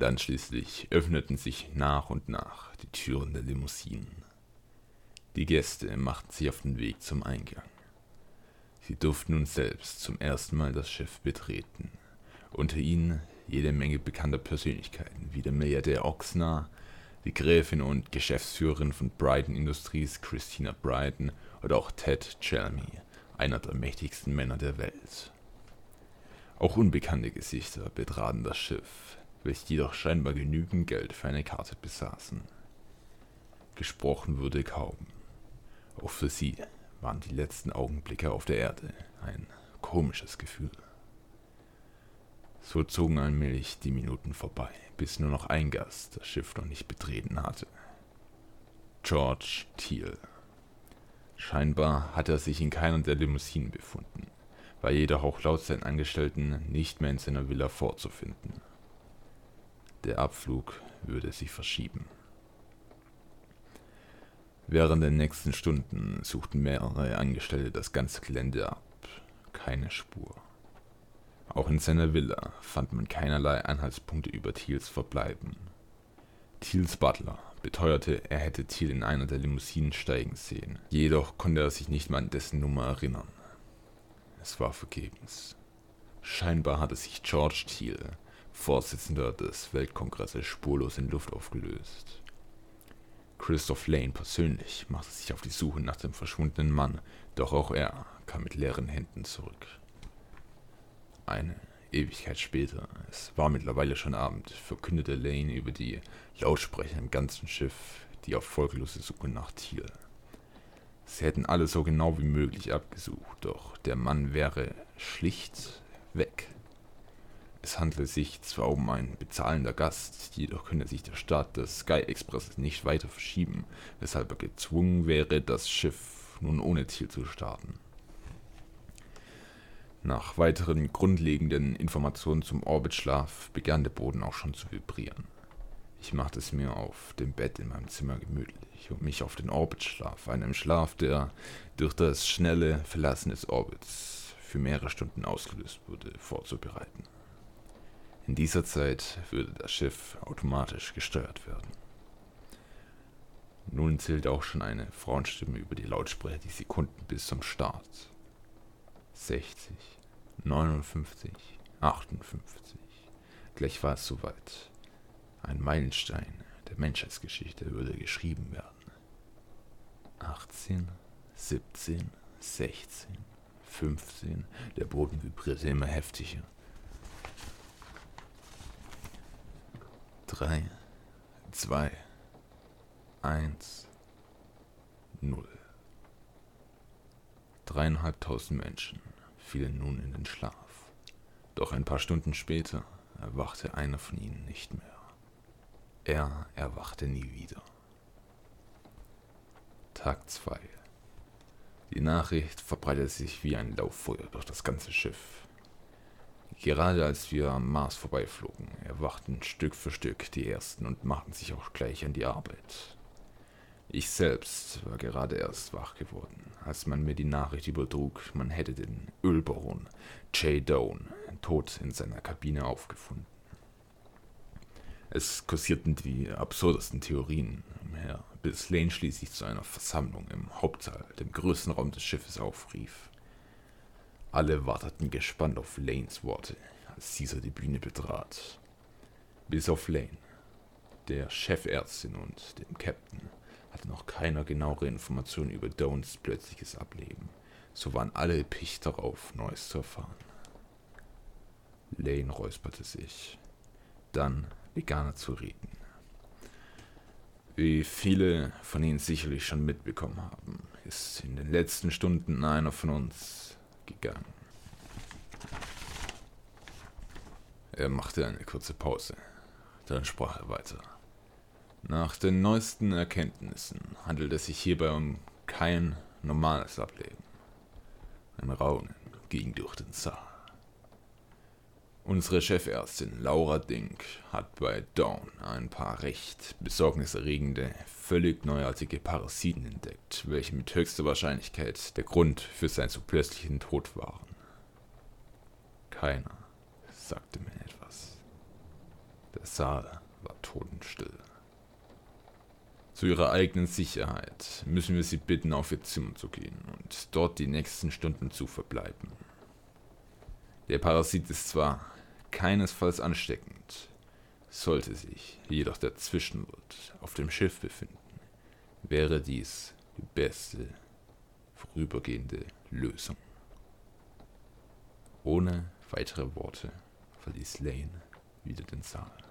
Dann schließlich öffneten sich nach und nach die Türen der Limousinen. Die Gäste machten sich auf den Weg zum Eingang. Sie durften nun selbst zum ersten Mal das Schiff betreten. Unter ihnen jede Menge bekannter Persönlichkeiten, wie der Milliardär Oxnard, die Gräfin und Geschäftsführerin von Brighton Industries Christina Brighton oder auch Ted Chalmy, einer der mächtigsten Männer der Welt. Auch unbekannte Gesichter betraten das Schiff, welche jedoch scheinbar genügend Geld für eine Karte besaßen. Gesprochen wurde kaum. Auch für sie waren die letzten Augenblicke auf der Erde ein komisches Gefühl. So zogen allmählich die Minuten vorbei, bis nur noch ein Gast das Schiff noch nicht betreten hatte. George Thiel. Scheinbar hatte er sich in keiner der Limousinen befunden, war jedoch auch laut seinen Angestellten nicht mehr in seiner Villa vorzufinden. Der Abflug würde sich verschieben. Während der nächsten Stunden suchten mehrere Angestellte das ganze Gelände ab. Keine Spur. Auch in seiner Villa fand man keinerlei Anhaltspunkte über Thiels Verbleiben. Thiels Butler beteuerte, er hätte Thiel in einer der Limousinen steigen sehen, jedoch konnte er sich nicht mal an dessen Nummer erinnern. Es war vergebens. Scheinbar hatte sich George Thiel, Vorsitzender des Weltkongresses, spurlos in Luft aufgelöst. Christoph Lane persönlich machte sich auf die Suche nach dem verschwundenen Mann, doch auch er kam mit leeren Händen zurück. Eine Ewigkeit später, es war mittlerweile schon Abend, verkündete Lane über die Lautsprecher im ganzen Schiff die erfolglose Suche nach Thiel. Sie hätten alle so genau wie möglich abgesucht, doch der Mann wäre schlicht weg. Es handele sich zwar um einen bezahlender Gast, jedoch könne sich der Start des Sky Expresses nicht weiter verschieben, weshalb er gezwungen wäre, das Schiff nun ohne Ziel zu starten. Nach weiteren grundlegenden Informationen zum Orbitschlaf begann der Boden auch schon zu vibrieren. Ich machte es mir auf dem Bett in meinem Zimmer gemütlich, um mich auf den Orbitschlaf, einem Schlaf, der durch das schnelle Verlassen des Orbits für mehrere Stunden ausgelöst wurde, vorzubereiten. In dieser Zeit würde das Schiff automatisch gesteuert werden. Nun zählte auch schon eine Frauenstimme über die Lautsprecher die Sekunden bis zum Start. 60, 59, 58. Gleich war es soweit. Ein Meilenstein der Menschheitsgeschichte würde geschrieben werden. 18, 17, 16, 15. Der Boden vibrierte immer heftiger. 3, 2, 1, 0. Dreieinhalbtausend Menschen fielen nun in den Schlaf. Doch ein paar Stunden später erwachte einer von ihnen nicht mehr. Er erwachte nie wieder. Tag 2. Die Nachricht verbreitete sich wie ein Lauffeuer durch das ganze Schiff. Gerade als wir am Mars vorbeiflogen, erwachten Stück für Stück die Ersten und machten sich auch gleich an die Arbeit. Ich selbst war gerade erst wach geworden, als man mir die Nachricht übertrug, man hätte den Ölbaron Jay Doan tot in seiner Kabine aufgefunden. Es kursierten die absurdesten Theorien umher, bis Lane schließlich zu einer Versammlung im Hauptsaal, dem größten Raum des Schiffes, aufrief. Alle warteten gespannt auf Lanes Worte, als dieser die Bühne betrat. Bis auf Lane, der Chefärztin und dem Captain hatte noch keiner genauere Informationen über Downs plötzliches Ableben. So waren alle picht darauf, Neues zu erfahren. Lane räusperte sich. Dann begann er zu reden. Wie viele von Ihnen sicherlich schon mitbekommen haben, ist in den letzten Stunden einer von uns gegangen. Er machte eine kurze Pause. Dann sprach er weiter. Nach den neuesten Erkenntnissen handelt es sich hierbei um kein normales Ableben. Ein Raunen ging durch den Saal. Unsere Chefärztin Laura Dink hat bei Dawn ein paar recht besorgniserregende, völlig neuartige Parasiten entdeckt, welche mit höchster Wahrscheinlichkeit der Grund für seinen so plötzlichen Tod waren. Keiner sagte mir etwas. Der Saal war totenstill. Zu ihrer eigenen Sicherheit müssen wir sie bitten, auf ihr Zimmer zu gehen und dort die nächsten Stunden zu verbleiben. Der Parasit ist zwar keinesfalls ansteckend, sollte sich jedoch der Zwischenwirt auf dem Schiff befinden, wäre dies die beste vorübergehende Lösung. Ohne weitere Worte verließ Lane wieder den Saal.